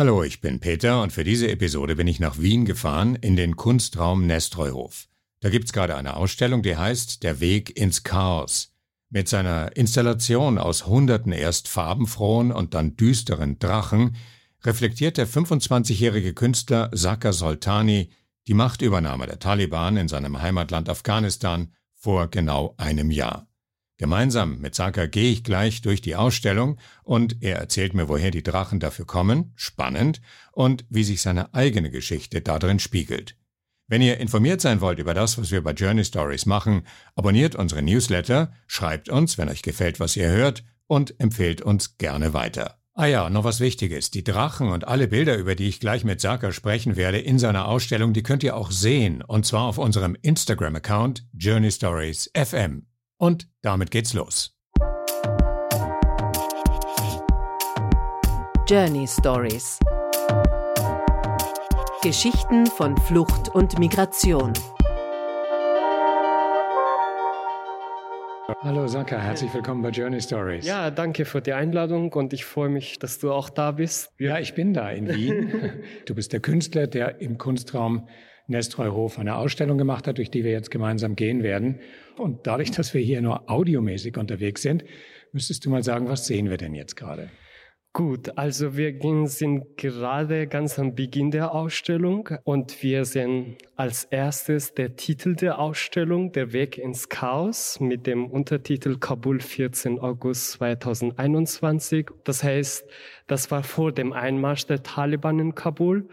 Hallo, ich bin Peter und für diese Episode bin ich nach Wien gefahren in den Kunstraum Nestreuhof. Da gibt's gerade eine Ausstellung, die heißt Der Weg ins Chaos. Mit seiner Installation aus hunderten erst farbenfrohen und dann düsteren Drachen reflektiert der 25-jährige Künstler Saka Soltani die Machtübernahme der Taliban in seinem Heimatland Afghanistan vor genau einem Jahr. Gemeinsam mit Saka gehe ich gleich durch die Ausstellung und er erzählt mir, woher die Drachen dafür kommen, spannend, und wie sich seine eigene Geschichte darin spiegelt. Wenn ihr informiert sein wollt über das, was wir bei Journey Stories machen, abonniert unsere Newsletter, schreibt uns, wenn euch gefällt, was ihr hört, und empfehlt uns gerne weiter. Ah ja, noch was Wichtiges. Die Drachen und alle Bilder, über die ich gleich mit Saka sprechen werde, in seiner Ausstellung, die könnt ihr auch sehen. Und zwar auf unserem Instagram-Account Journey Stories FM. Und damit geht's los. Journey Stories Geschichten von Flucht und Migration. Hallo Saka, herzlich willkommen bei Journey Stories. Ja, danke für die Einladung und ich freue mich, dass du auch da bist. Ja, ich bin da in Wien. Du bist der Künstler, der im Kunstraum Nestreuhof eine Ausstellung gemacht hat, durch die wir jetzt gemeinsam gehen werden. Und dadurch, dass wir hier nur audiomäßig unterwegs sind, müsstest du mal sagen, was sehen wir denn jetzt gerade? Gut, also wir sind gerade ganz am Beginn der Ausstellung und wir sehen als erstes der Titel der Ausstellung, Der Weg ins Chaos, mit dem Untertitel Kabul 14 August 2021. Das heißt, das war vor dem Einmarsch der Taliban in Kabul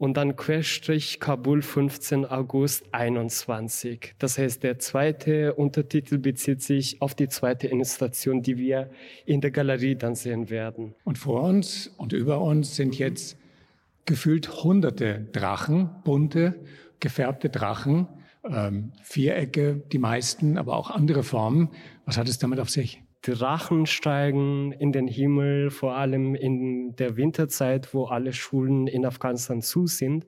und dann Querstrich Kabul 15 August 21. Das heißt, der zweite Untertitel bezieht sich auf die zweite Installation, die wir in der Galerie dann sehen werden. Und vor uns und über uns sind jetzt gefühlt hunderte Drachen, bunte, gefärbte Drachen, ähm, Vierecke, die meisten, aber auch andere Formen. Was hat es damit auf sich? Drachen steigen in den Himmel, vor allem in der Winterzeit, wo alle Schulen in Afghanistan zu sind,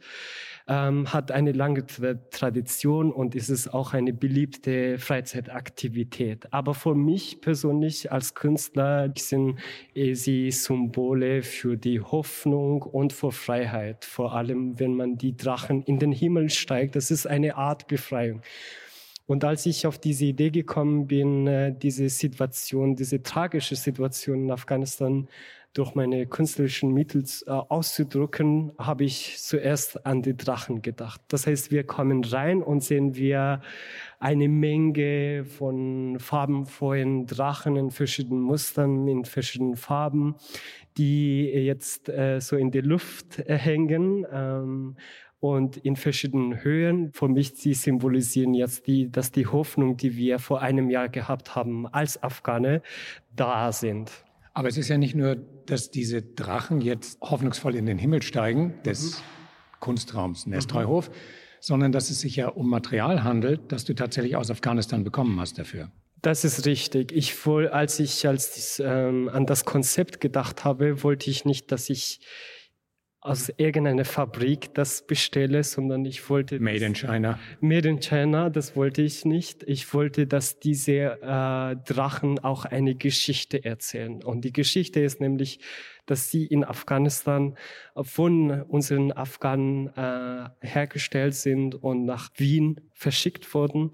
ähm, hat eine lange Tradition und ist es auch eine beliebte Freizeitaktivität. Aber für mich persönlich als Künstler sind sie Symbole für die Hoffnung und für Freiheit. Vor allem, wenn man die Drachen in den Himmel steigt, das ist eine Art Befreiung. Und als ich auf diese Idee gekommen bin, äh, diese Situation, diese tragische Situation in Afghanistan durch meine künstlerischen Mittel äh, auszudrücken, habe ich zuerst an die Drachen gedacht. Das heißt, wir kommen rein und sehen wir eine Menge von farbenvollen Drachen in verschiedenen Mustern, in verschiedenen Farben, die jetzt äh, so in der Luft hängen. Und in verschiedenen Höhen. Für mich, sie symbolisieren jetzt die, dass die Hoffnung, die wir vor einem Jahr gehabt haben als Afghane, da sind. Aber es ist ja nicht nur, dass diese Drachen jetzt hoffnungsvoll in den Himmel steigen, des mhm. Kunstraums Nestreuhof, mhm. sondern dass es sich ja um Material handelt, das du tatsächlich aus Afghanistan bekommen hast dafür. Das ist richtig. Ich als ich als, ähm, an das Konzept gedacht habe, wollte ich nicht, dass ich aus irgendeiner Fabrik das bestelle, sondern ich wollte... Made in China. Made in China, das wollte ich nicht. Ich wollte, dass diese äh, Drachen auch eine Geschichte erzählen. Und die Geschichte ist nämlich, dass sie in Afghanistan von unseren Afghanen äh, hergestellt sind und nach Wien verschickt wurden.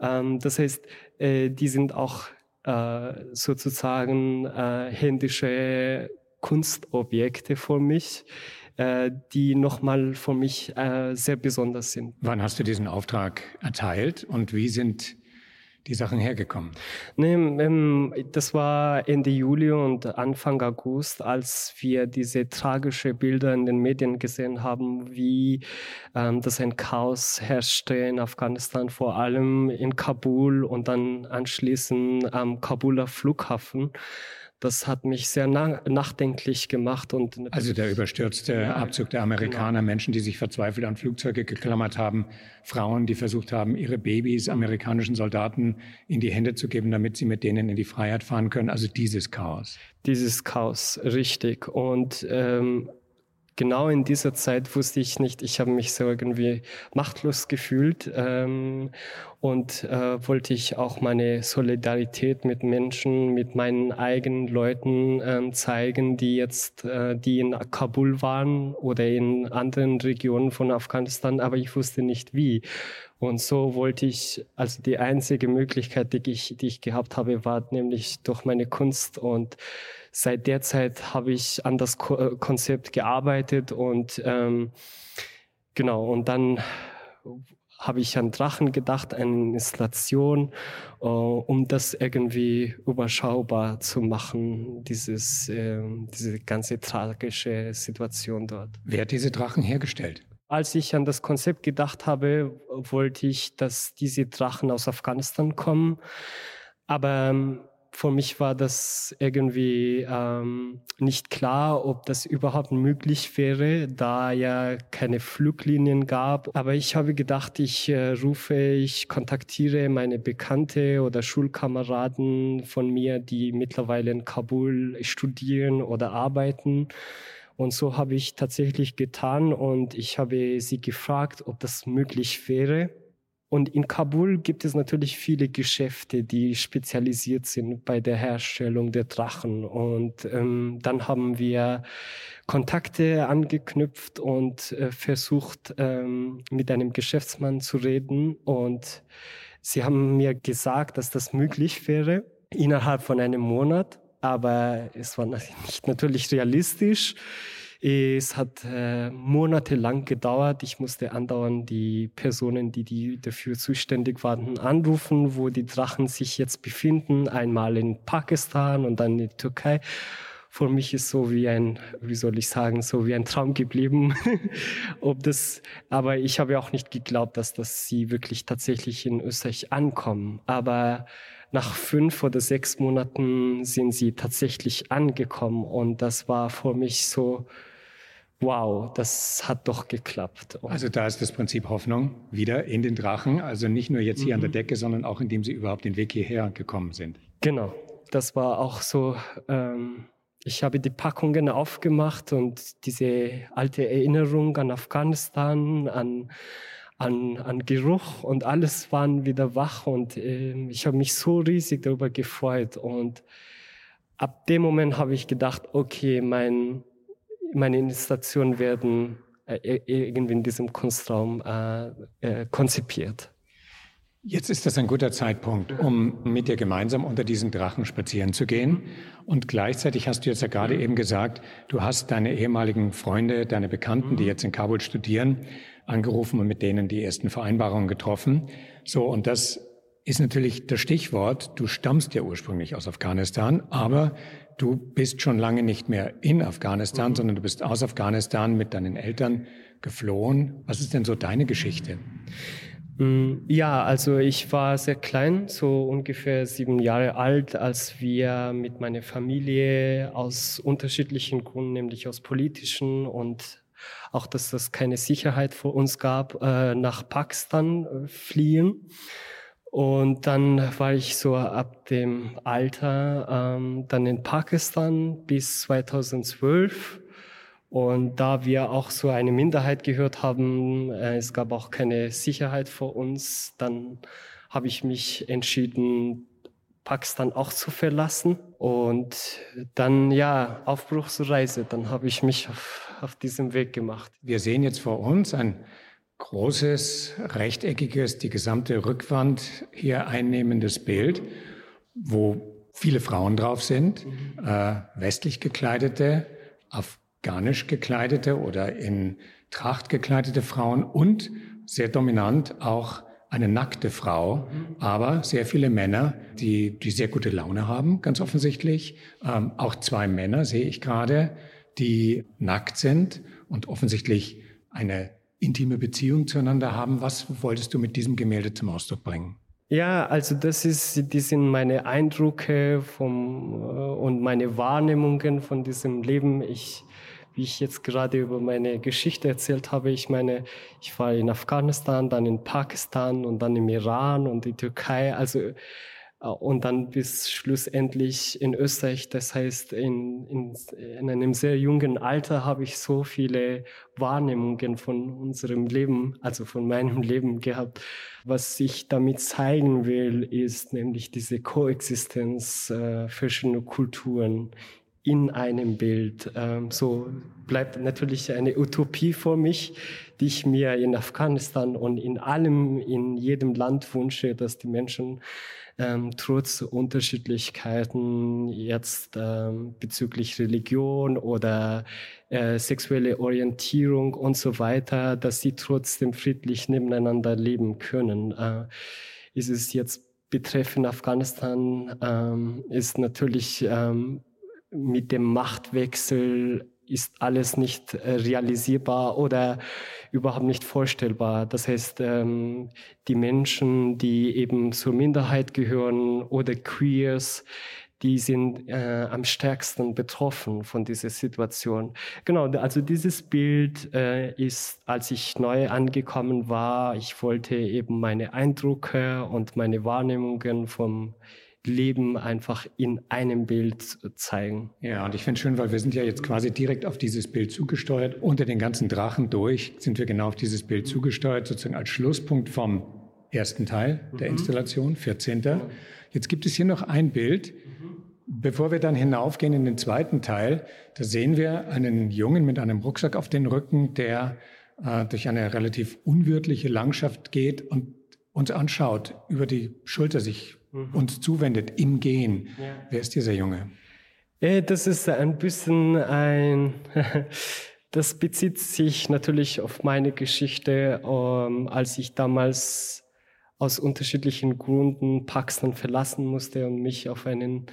Ähm, das heißt, äh, die sind auch äh, sozusagen äh, händische Kunstobjekte für mich äh, die nochmal für mich äh, sehr besonders sind. Wann hast du diesen Auftrag erteilt und wie sind die Sachen hergekommen? Nee, ähm, das war Ende Juli und Anfang August, als wir diese tragische Bilder in den Medien gesehen haben, wie ähm, das ein Chaos herrschte in Afghanistan, vor allem in Kabul und dann anschließend am Kabuler Flughafen das hat mich sehr na nachdenklich gemacht. Und also der überstürzte ja, Abzug der Amerikaner, genau. Menschen, die sich verzweifelt an Flugzeuge geklammert haben, Frauen, die versucht haben, ihre Babys amerikanischen Soldaten in die Hände zu geben, damit sie mit denen in die Freiheit fahren können. Also dieses Chaos. Dieses Chaos, richtig. Und ähm, genau in dieser Zeit wusste ich nicht, ich habe mich so irgendwie machtlos gefühlt ähm, und äh, wollte ich auch meine Solidarität mit Menschen, mit meinen eigenen Leuten äh, zeigen, die jetzt, äh, die in Kabul waren oder in anderen Regionen von Afghanistan, aber ich wusste nicht wie. Und so wollte ich, also die einzige Möglichkeit, die ich, die ich gehabt habe, war nämlich durch meine Kunst und seit der Zeit habe ich an das Ko äh, Konzept gearbeitet und ähm, genau, und dann habe ich an Drachen gedacht, eine Installation, äh, um das irgendwie überschaubar zu machen, dieses, äh, diese ganze tragische Situation dort. Wer hat diese Drachen hergestellt? Als ich an das Konzept gedacht habe, wollte ich, dass diese Drachen aus Afghanistan kommen. Aber ähm, für mich war das irgendwie ähm, nicht klar, ob das überhaupt möglich wäre, da ja keine Fluglinien gab. Aber ich habe gedacht, ich äh, rufe, ich kontaktiere meine Bekannte oder Schulkameraden von mir, die mittlerweile in Kabul studieren oder arbeiten. Und so habe ich tatsächlich getan und ich habe sie gefragt, ob das möglich wäre. Und in Kabul gibt es natürlich viele Geschäfte, die spezialisiert sind bei der Herstellung der Drachen. Und ähm, dann haben wir Kontakte angeknüpft und äh, versucht, ähm, mit einem Geschäftsmann zu reden. Und sie haben mir gesagt, dass das möglich wäre innerhalb von einem Monat. Aber es war nicht natürlich realistisch. Es hat äh, monatelang gedauert. Ich musste andauernd die Personen, die, die dafür zuständig waren, anrufen, wo die Drachen sich jetzt befinden. Einmal in Pakistan und dann in der Türkei. Für mich ist so wie ein, wie soll ich sagen, so wie ein Traum geblieben. Ob das, aber ich habe auch nicht geglaubt, dass das sie wirklich tatsächlich in Österreich ankommen. Aber nach fünf oder sechs Monaten sind sie tatsächlich angekommen und das war für mich so, wow, das hat doch geklappt. Und also da ist das Prinzip Hoffnung wieder in den Drachen, also nicht nur jetzt hier mhm. an der mhm. Decke, sondern auch indem sie überhaupt den Weg hierher gekommen sind. Genau, das war auch so. Ähm, ich habe die Packungen aufgemacht und diese alte Erinnerung an Afghanistan, an an, an Geruch und alles waren wieder wach und äh, ich habe mich so riesig darüber gefreut und ab dem Moment habe ich gedacht, okay, mein, meine Installationen werden äh, irgendwie in diesem Kunstraum äh, äh, konzipiert. Jetzt ist das ein guter Zeitpunkt, um mit dir gemeinsam unter diesen Drachen spazieren zu gehen. Und gleichzeitig hast du jetzt ja gerade eben gesagt, du hast deine ehemaligen Freunde, deine Bekannten, die mhm. jetzt in Kabul studieren, angerufen und mit denen die ersten Vereinbarungen getroffen. So, und das ist natürlich das Stichwort. Du stammst ja ursprünglich aus Afghanistan, aber du bist schon lange nicht mehr in Afghanistan, mhm. sondern du bist aus Afghanistan mit deinen Eltern geflohen. Was ist denn so deine Geschichte? Mm, ja, also ich war sehr klein, so ungefähr sieben Jahre alt, als wir mit meiner Familie aus unterschiedlichen Gründen, nämlich aus politischen und auch, dass es keine Sicherheit für uns gab, äh, nach Pakistan äh, fliehen. Und dann war ich so ab dem Alter ähm, dann in Pakistan bis 2012. Und da wir auch so eine Minderheit gehört haben, äh, es gab auch keine Sicherheit für uns, dann habe ich mich entschieden, Pakistan auch zu verlassen. Und dann, ja, Aufbruchsreise, dann habe ich mich auf, auf diesem Weg gemacht. Wir sehen jetzt vor uns ein großes, rechteckiges, die gesamte Rückwand hier einnehmendes Bild, wo viele Frauen drauf sind, mhm. äh, westlich gekleidete, afghanisch gekleidete oder in Tracht gekleidete Frauen und sehr dominant auch eine nackte Frau, aber sehr viele Männer, die, die sehr gute Laune haben, ganz offensichtlich. Ähm, auch zwei Männer sehe ich gerade, die nackt sind und offensichtlich eine intime Beziehung zueinander haben. Was wolltest du mit diesem Gemälde zum Ausdruck bringen? Ja, also das ist, die sind meine Eindrücke vom, äh, und meine Wahrnehmungen von diesem Leben. Ich wie ich jetzt gerade über meine Geschichte erzählt habe, ich meine, ich war in Afghanistan, dann in Pakistan und dann im Iran und die Türkei. Also und dann bis schlussendlich in Österreich. Das heißt, in, in, in einem sehr jungen Alter habe ich so viele Wahrnehmungen von unserem Leben, also von meinem Leben gehabt. Was ich damit zeigen will, ist nämlich diese Koexistenz äh, verschiedener Kulturen in einem Bild. Ähm, so bleibt natürlich eine Utopie vor mich, die ich mir in Afghanistan und in allem, in jedem Land wünsche, dass die Menschen ähm, trotz Unterschiedlichkeiten jetzt ähm, bezüglich Religion oder äh, sexuelle Orientierung und so weiter, dass sie trotzdem friedlich nebeneinander leben können. Äh, ist es jetzt betreffend Afghanistan, ähm, ist natürlich ähm, mit dem Machtwechsel ist alles nicht äh, realisierbar oder überhaupt nicht vorstellbar. Das heißt, ähm, die Menschen, die eben zur Minderheit gehören oder Queers, die sind äh, am stärksten betroffen von dieser Situation. Genau, also dieses Bild äh, ist, als ich neu angekommen war, ich wollte eben meine Eindrücke und meine Wahrnehmungen vom Leben einfach in einem Bild zeigen. Ja, und ich finde es schön, weil wir sind ja jetzt quasi direkt auf dieses Bild zugesteuert. Unter den ganzen Drachen durch sind wir genau auf dieses Bild zugesteuert, sozusagen als Schlusspunkt vom ersten Teil der mhm. Installation, 14. Jetzt gibt es hier noch ein Bild. Bevor wir dann hinaufgehen in den zweiten Teil, da sehen wir einen Jungen mit einem Rucksack auf den Rücken, der äh, durch eine relativ unwirtliche Landschaft geht und uns anschaut, über die Schulter sich mhm. uns zuwendet im Gehen. Ja. Wer ist dieser Junge? Äh, das ist ein bisschen ein, das bezieht sich natürlich auf meine Geschichte, ähm, als ich damals aus unterschiedlichen Gründen Pakistan verlassen musste und mich auf einen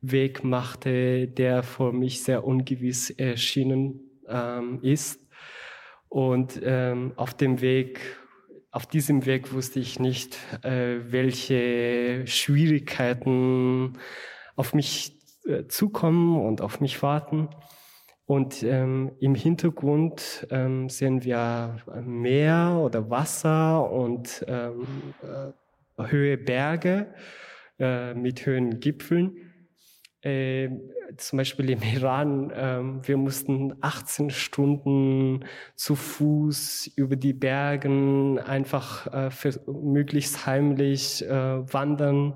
Weg machte, der für mich sehr ungewiss erschienen ähm, ist. Und ähm, auf dem Weg auf diesem Weg wusste ich nicht, äh, welche Schwierigkeiten auf mich äh, zukommen und auf mich warten. Und ähm, im Hintergrund ähm, sehen wir Meer oder Wasser und ähm, äh, Höhe Berge äh, mit höhen Gipfeln äh, zum Beispiel im Iran, äh, wir mussten 18 Stunden zu Fuß über die Bergen einfach äh, für, möglichst heimlich äh, wandern.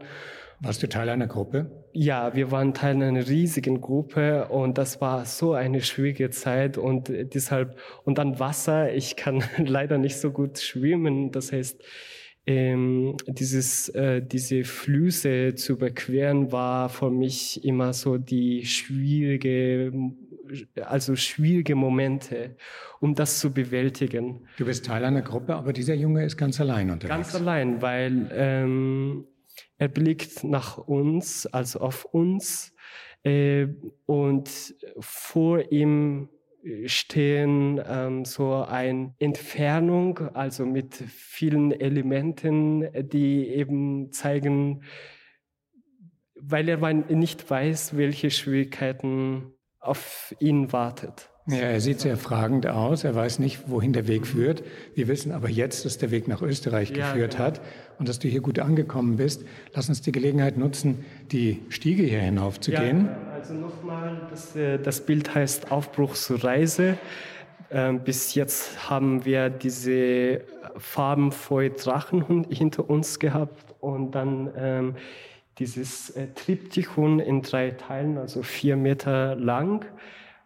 Warst du Teil einer Gruppe? Ja, wir waren Teil einer riesigen Gruppe und das war so eine schwierige Zeit und deshalb, und dann Wasser, ich kann leider nicht so gut schwimmen, das heißt, ähm, dieses, äh, diese Flüsse zu überqueren war für mich immer so die schwierige, also schwierige Momente, um das zu bewältigen. Du bist Teil einer Gruppe, aber dieser Junge ist ganz allein unterwegs. Ganz allein, weil ähm, er blickt nach uns, also auf uns, äh, und vor ihm stehen ähm, so eine Entfernung, also mit vielen Elementen, die eben zeigen, weil er nicht weiß, welche Schwierigkeiten auf ihn wartet. Ja, er sieht sehr fragend aus. Er weiß nicht, wohin der Weg führt. Wir wissen aber jetzt, dass der Weg nach Österreich ja, geführt genau. hat und dass du hier gut angekommen bist. Lass uns die Gelegenheit nutzen, die Stiege hier hinauf zu ja. Also nochmal, das, äh, das Bild heißt Aufbruch zur Reise. Ähm, bis jetzt haben wir diese farbenvolle Drachen hinter uns gehabt und dann ähm, dieses äh, Triptychon in drei Teilen, also vier Meter lang.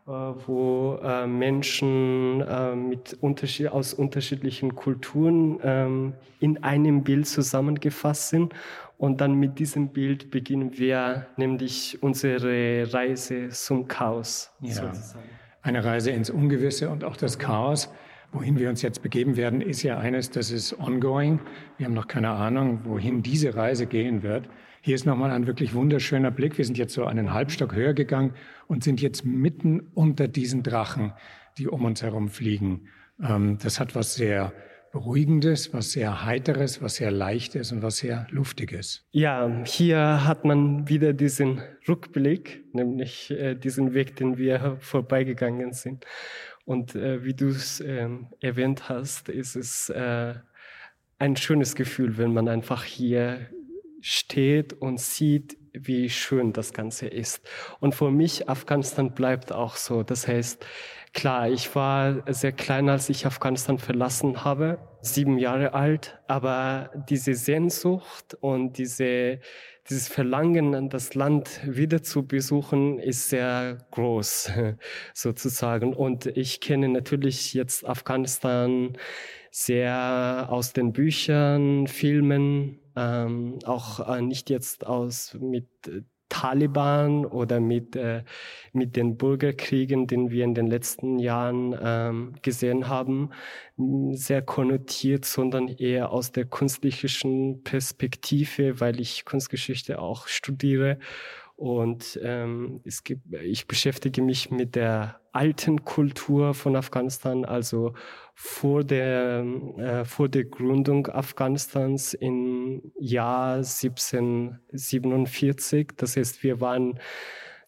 Äh, wo äh, Menschen äh, mit unterschied aus unterschiedlichen Kulturen ähm, in einem Bild zusammengefasst sind. Und dann mit diesem Bild beginnen wir nämlich unsere Reise zum Chaos. Ja. Sozusagen. Eine Reise ins Ungewisse und auch das Chaos. Wohin wir uns jetzt begeben werden, ist ja eines, das ist ongoing. Wir haben noch keine Ahnung, wohin diese Reise gehen wird. Hier ist nochmal ein wirklich wunderschöner Blick. Wir sind jetzt so einen Halbstock höher gegangen und sind jetzt mitten unter diesen Drachen, die um uns herum fliegen. Ähm, das hat was sehr Beruhigendes, was sehr Heiteres, was sehr Leichtes und was sehr Luftiges. Ja, hier hat man wieder diesen Rückblick, nämlich äh, diesen Weg, den wir vorbeigegangen sind. Und äh, wie du es äh, erwähnt hast, ist es äh, ein schönes Gefühl, wenn man einfach hier steht und sieht, wie schön das Ganze ist. Und für mich, Afghanistan bleibt auch so. Das heißt, klar, ich war sehr klein, als ich Afghanistan verlassen habe, sieben Jahre alt, aber diese Sehnsucht und diese, dieses Verlangen, das Land wieder zu besuchen, ist sehr groß, sozusagen. Und ich kenne natürlich jetzt Afghanistan sehr aus den Büchern, Filmen, ähm, auch äh, nicht jetzt aus mit Taliban oder mit, äh, mit den Bürgerkriegen, den wir in den letzten Jahren ähm, gesehen haben, sehr konnotiert, sondern eher aus der kunstlichen Perspektive, weil ich Kunstgeschichte auch studiere. Und ähm, es gibt, ich beschäftige mich mit der alten Kultur von Afghanistan, also vor der, äh, vor der Gründung Afghanistans im Jahr 1747. Das heißt, wir waren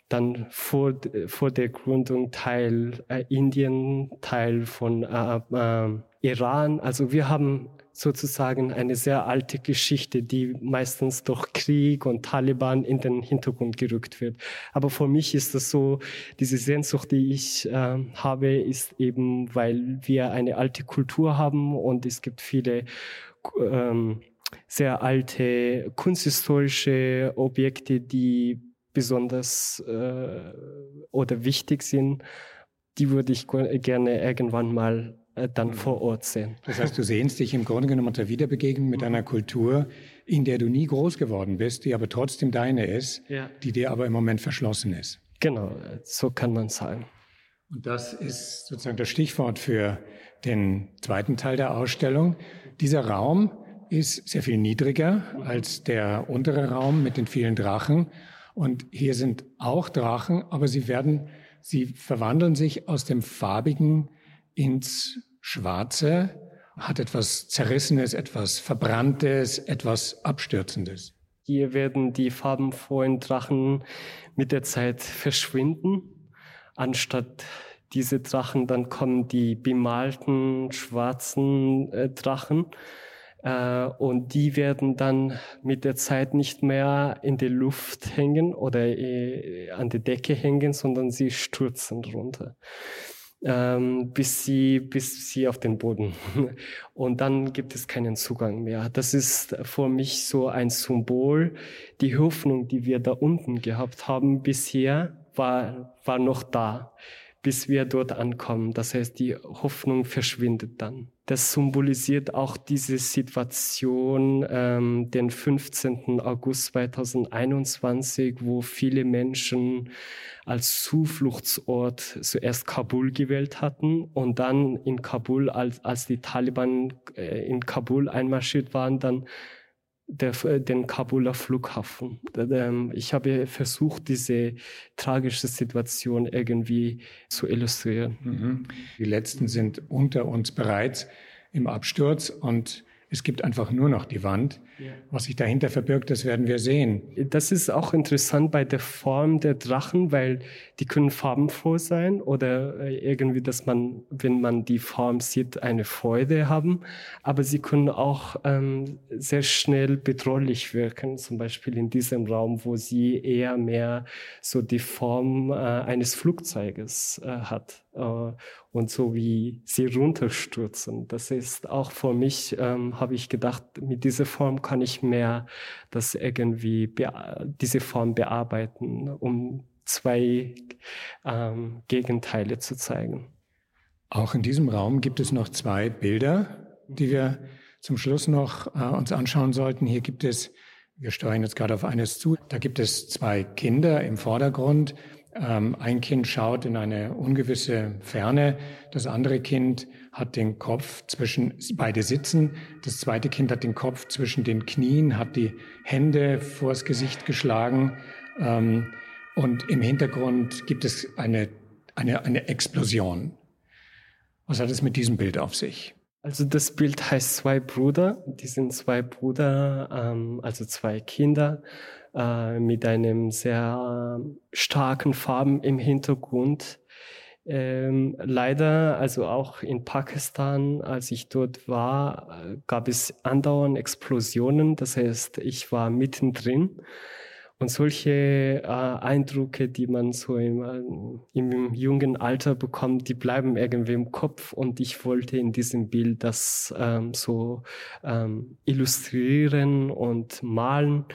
dann vor, vor der Gründung Teil äh, Indien, Teil von äh, äh, Iran. Also wir haben sozusagen eine sehr alte Geschichte, die meistens durch Krieg und Taliban in den Hintergrund gerückt wird. Aber für mich ist das so, diese Sehnsucht, die ich äh, habe, ist eben, weil wir eine alte Kultur haben und es gibt viele ähm, sehr alte kunsthistorische Objekte, die besonders äh, oder wichtig sind. Die würde ich gerne irgendwann mal äh, dann vor Ort sehen. Das heißt, du sehnst dich im Grunde genommen unter Wiederbegegnung mit einer Kultur, in der du nie groß geworden bist, die aber trotzdem deine ist, ja. die dir aber im Moment verschlossen ist. Genau, so kann man sagen. Und das ist sozusagen das Stichwort für den zweiten Teil der Ausstellung. Dieser Raum ist sehr viel niedriger als der untere Raum mit den vielen Drachen. Und hier sind auch Drachen, aber sie werden, sie verwandeln sich aus dem farbigen ins Schwarze hat etwas Zerrissenes, etwas Verbranntes, etwas Abstürzendes. Hier werden die farbenfrohen Drachen mit der Zeit verschwinden. Anstatt diese Drachen, dann kommen die bemalten schwarzen äh, Drachen. Äh, und die werden dann mit der Zeit nicht mehr in der Luft hängen oder äh, an der Decke hängen, sondern sie stürzen runter ähm, bis sie, bis sie auf den Boden. Und dann gibt es keinen Zugang mehr. Das ist für mich so ein Symbol. Die Hoffnung, die wir da unten gehabt haben bisher, war, war noch da, bis wir dort ankommen. Das heißt, die Hoffnung verschwindet dann. Das symbolisiert auch diese Situation, ähm, den 15. August 2021, wo viele Menschen als Zufluchtsort zuerst Kabul gewählt hatten und dann in Kabul, als, als die Taliban äh, in Kabul einmarschiert waren, dann der, den Kabuler Flughafen. Ähm, ich habe versucht, diese tragische Situation irgendwie zu illustrieren. Mhm. Die letzten sind unter uns bereits im Absturz und es gibt einfach nur noch die Wand. Ja. Was sich dahinter verbirgt, das werden wir sehen. Das ist auch interessant bei der Form der Drachen, weil die können farbenfroh sein oder äh, irgendwie, dass man, wenn man die Form sieht, eine Freude haben. Aber sie können auch ähm, sehr schnell bedrohlich wirken, zum Beispiel in diesem Raum, wo sie eher mehr so die Form äh, eines Flugzeuges äh, hat. Äh, und so wie sie runterstürzen. Das ist auch für mich, ähm, habe ich gedacht, mit dieser Form kann ich mehr das irgendwie, diese Form bearbeiten, um zwei ähm, Gegenteile zu zeigen. Auch in diesem Raum gibt es noch zwei Bilder, die wir zum Schluss noch äh, uns anschauen sollten. Hier gibt es, wir steuern jetzt gerade auf eines zu, da gibt es zwei Kinder im Vordergrund. Ähm, ein Kind schaut in eine ungewisse Ferne, das andere Kind hat den Kopf zwischen, beide sitzen, das zweite Kind hat den Kopf zwischen den Knien, hat die Hände vors Gesicht geschlagen ähm, und im Hintergrund gibt es eine, eine, eine Explosion. Was hat es mit diesem Bild auf sich? Also das Bild heißt zwei Brüder. Die sind zwei Brüder, ähm, also zwei Kinder äh, mit einem sehr starken Farben im Hintergrund. Ähm, leider, also auch in Pakistan, als ich dort war, gab es andauernd Explosionen. Das heißt, ich war mittendrin. Und solche äh, Eindrücke, die man so im, äh, im jungen Alter bekommt, die bleiben irgendwie im Kopf. Und ich wollte in diesem Bild das ähm, so ähm, illustrieren und malen.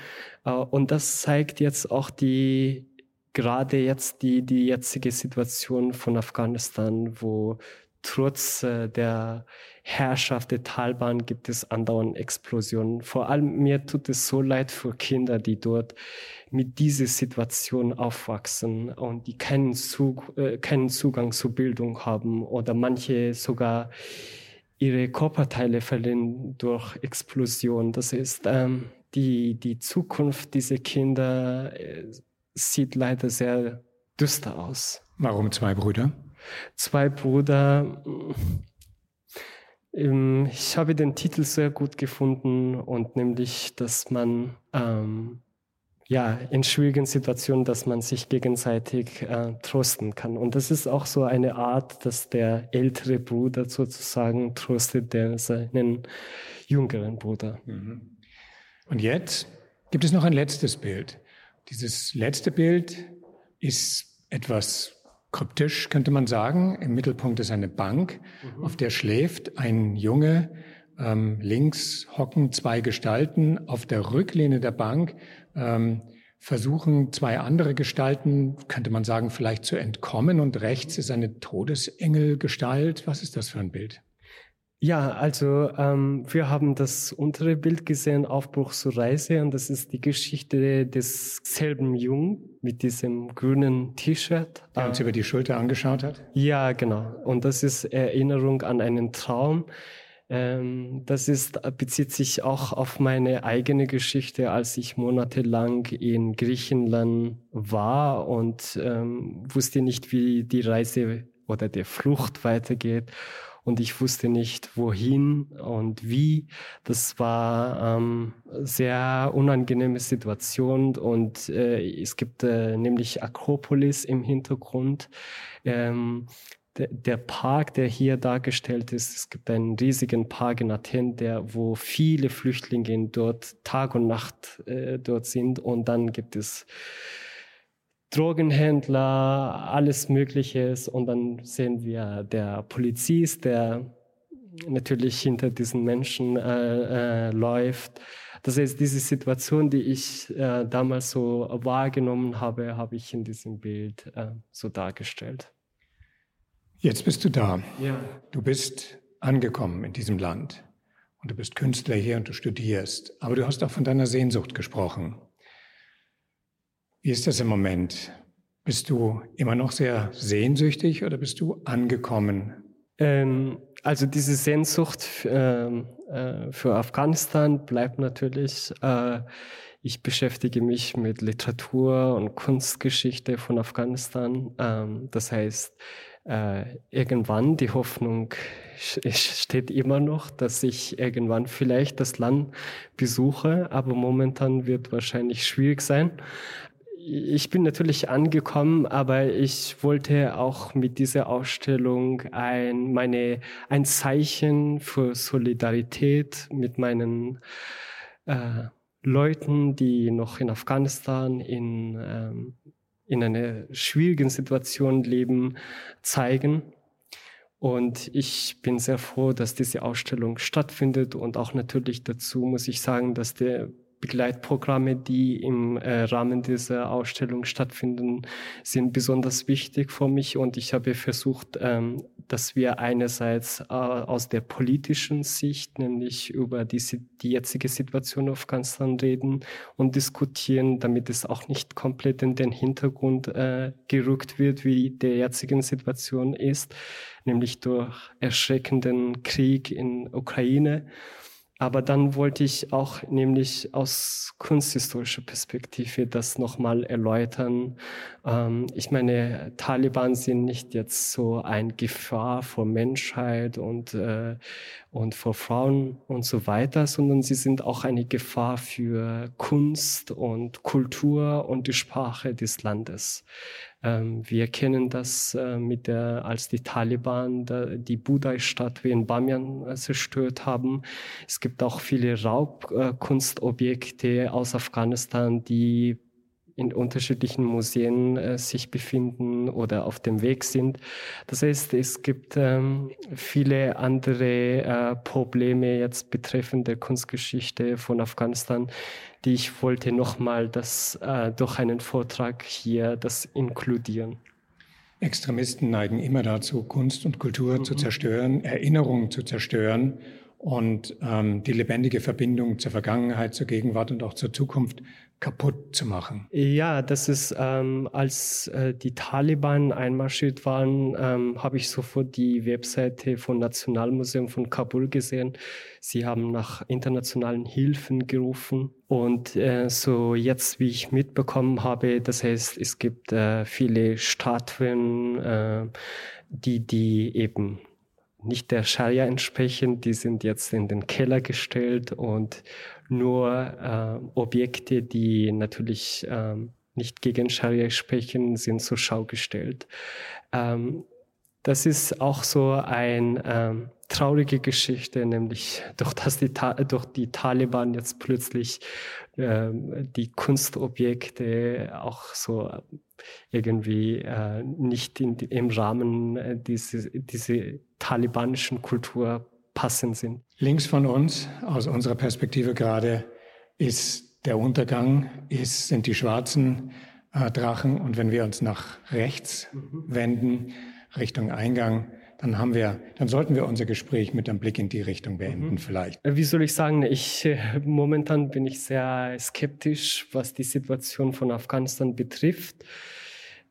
Äh, und das zeigt jetzt auch die gerade jetzt die, die jetzige Situation von Afghanistan, wo trotz äh, der Herrschaft der Taliban gibt es andauernd Explosionen. Vor allem mir tut es so leid für Kinder, die dort mit dieser Situation aufwachsen und die keinen, Zug, äh, keinen Zugang zur Bildung haben oder manche sogar ihre Körperteile verlieren durch Explosion. Das ist ähm, die, die Zukunft dieser Kinder äh, sieht leider sehr düster aus. Warum zwei Brüder? Zwei Brüder. Ähm, ich habe den Titel sehr gut gefunden und nämlich, dass man ähm, ja in schwierigen Situationen, dass man sich gegenseitig äh, trösten kann. Und das ist auch so eine Art, dass der ältere Bruder sozusagen tröstet der, seinen jüngeren Bruder. Mhm. Und jetzt gibt es noch ein letztes Bild. Dieses letzte Bild ist etwas kryptisch, könnte man sagen. Im Mittelpunkt ist eine Bank, mhm. auf der schläft ein Junge. Ähm, links hocken zwei Gestalten. Auf der Rücklehne der Bank ähm, versuchen zwei andere Gestalten, könnte man sagen, vielleicht zu entkommen. Und rechts ist eine Todesengelgestalt. Was ist das für ein Bild? Ja, also ähm, wir haben das untere Bild gesehen, Aufbruch zur Reise, und das ist die Geschichte des selben Jungen mit diesem grünen T-Shirt. Der uns äh, über die Schulter angeschaut hat? Ja, genau. Und das ist Erinnerung an einen Traum. Ähm, das ist, bezieht sich auch auf meine eigene Geschichte, als ich monatelang in Griechenland war und ähm, wusste nicht, wie die Reise oder der Flucht weitergeht und ich wusste nicht, wohin und wie. Das war ähm, sehr unangenehme Situation und äh, es gibt äh, nämlich Akropolis im Hintergrund. Ähm, der Park, der hier dargestellt ist, es gibt einen riesigen Park in Athen, der, wo viele Flüchtlinge dort Tag und Nacht äh, dort sind. Und dann gibt es Drogenhändler, alles Mögliche. Und dann sehen wir der Polizist, der natürlich hinter diesen Menschen äh, äh, läuft. Das heißt, diese Situation, die ich äh, damals so wahrgenommen habe, habe ich in diesem Bild äh, so dargestellt. Jetzt bist du da. Ja. Du bist angekommen in diesem Land und du bist Künstler hier und du studierst. Aber du hast auch von deiner Sehnsucht gesprochen. Wie ist das im Moment? Bist du immer noch sehr sehnsüchtig oder bist du angekommen? Ähm, also diese Sehnsucht ähm, äh, für Afghanistan bleibt natürlich. Äh, ich beschäftige mich mit Literatur und Kunstgeschichte von Afghanistan. Ähm, das heißt, äh, irgendwann die Hoffnung steht immer noch, dass ich irgendwann vielleicht das Land besuche, aber momentan wird wahrscheinlich schwierig sein ich bin natürlich angekommen, aber ich wollte auch mit dieser Ausstellung ein, meine, ein Zeichen für Solidarität mit meinen äh, Leuten, die noch in Afghanistan in, ähm, in einer schwierigen Situation leben, zeigen. Und ich bin sehr froh, dass diese Ausstellung stattfindet und auch natürlich dazu muss ich sagen, dass der Begleitprogramme, die im äh, Rahmen dieser Ausstellung stattfinden, sind besonders wichtig für mich. Und ich habe versucht, ähm, dass wir einerseits äh, aus der politischen Sicht, nämlich über die, die jetzige Situation auf Afghanistan reden und diskutieren, damit es auch nicht komplett in den Hintergrund äh, gerückt wird, wie der jetzigen Situation ist, nämlich durch erschreckenden Krieg in Ukraine aber dann wollte ich auch nämlich aus kunsthistorischer Perspektive das nochmal erläutern. Ähm, ich meine, Taliban sind nicht jetzt so ein Gefahr vor Menschheit und, äh, und vor Frauen und so weiter, sondern sie sind auch eine Gefahr für Kunst und Kultur und die Sprache des Landes. Ähm, wir kennen das äh, mit der, als die Taliban da, die Budai-Statue in Bamian äh, zerstört haben. Es gibt auch viele Raubkunstobjekte aus Afghanistan, die in unterschiedlichen Museen äh, sich befinden oder auf dem Weg sind. Das heißt, es gibt ähm, viele andere äh, Probleme jetzt betreffend der Kunstgeschichte von Afghanistan, die ich wollte nochmal das äh, durch einen Vortrag hier das inkludieren. Extremisten neigen immer dazu, Kunst und Kultur mhm. zu zerstören, Erinnerungen zu zerstören und ähm, die lebendige Verbindung zur Vergangenheit, zur Gegenwart und auch zur Zukunft kaputt zu machen. Ja, das ist, ähm, als äh, die Taliban einmarschiert waren, ähm, habe ich sofort die Webseite von Nationalmuseum von Kabul gesehen. Sie haben nach internationalen Hilfen gerufen. Und äh, so jetzt, wie ich mitbekommen habe, das heißt, es gibt äh, viele Statuen, äh, die, die eben nicht der Scharia entsprechen, die sind jetzt in den Keller gestellt und nur äh, Objekte, die natürlich ähm, nicht gegen Scharia sprechen, sind zur Schau gestellt. Ähm, das ist auch so eine ähm, traurige Geschichte, nämlich durch, dass die, durch die Taliban jetzt plötzlich ähm, die Kunstobjekte auch so irgendwie äh, nicht in, im Rahmen äh, diese, diese talibanischen Kultur passend sind. Links von uns, aus unserer Perspektive gerade, ist der Untergang, ist, sind die schwarzen äh, Drachen. Und wenn wir uns nach rechts mhm. wenden, Richtung Eingang, dann haben wir, dann sollten wir unser Gespräch mit einem Blick in die Richtung beenden, mhm. vielleicht. Äh, wie soll ich sagen? Ich äh, momentan bin ich sehr skeptisch, was die Situation von Afghanistan betrifft.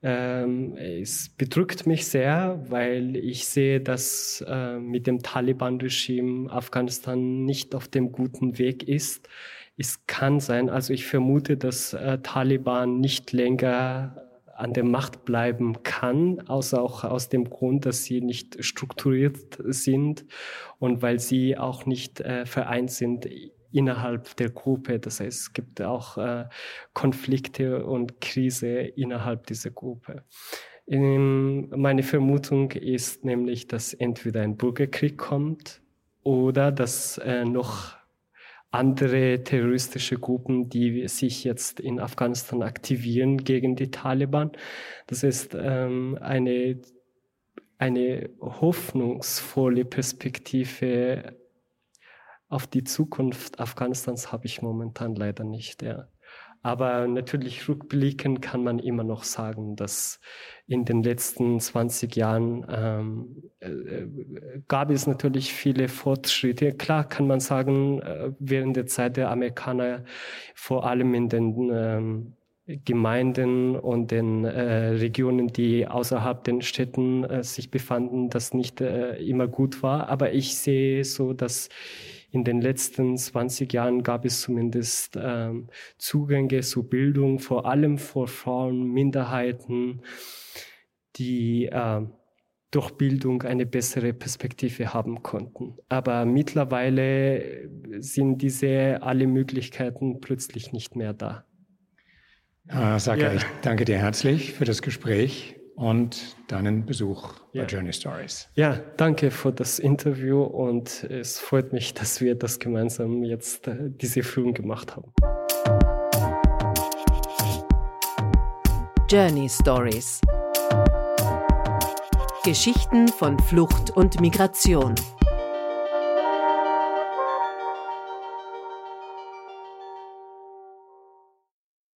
Ähm, es bedrückt mich sehr, weil ich sehe, dass äh, mit dem Taliban-Regime Afghanistan nicht auf dem guten Weg ist. Es kann sein, also ich vermute, dass äh, Taliban nicht länger an der Macht bleiben kann, außer auch aus dem Grund, dass sie nicht strukturiert sind und weil sie auch nicht äh, vereint sind innerhalb der Gruppe. Das heißt, es gibt auch äh, Konflikte und Krise innerhalb dieser Gruppe. Ähm, meine Vermutung ist nämlich, dass entweder ein Bürgerkrieg kommt oder dass äh, noch andere terroristische Gruppen, die sich jetzt in Afghanistan aktivieren gegen die Taliban. Das ist ähm, eine, eine hoffnungsvolle Perspektive auf die Zukunft Afghanistans habe ich momentan leider nicht. Ja. Aber natürlich rückblicken kann man immer noch sagen, dass in den letzten 20 Jahren ähm, äh, gab es natürlich viele Fortschritte. Klar kann man sagen, äh, während der Zeit der Amerikaner, vor allem in den ähm, Gemeinden und den äh, Regionen, die außerhalb den Städten äh, sich befanden, das nicht äh, immer gut war. Aber ich sehe so, dass in den letzten 20 Jahren gab es zumindest ähm, Zugänge zu Bildung, vor allem vor Frauen, Minderheiten, die äh, durch Bildung eine bessere Perspektive haben konnten. Aber mittlerweile sind diese alle Möglichkeiten plötzlich nicht mehr da. Ah, Saka, ja. ich danke dir herzlich für das Gespräch und deinen Besuch ja. bei Journey Stories. Ja, danke für das Interview und es freut mich, dass wir das gemeinsam jetzt äh, diese Führung gemacht haben. Journey Stories Geschichten von Flucht und Migration.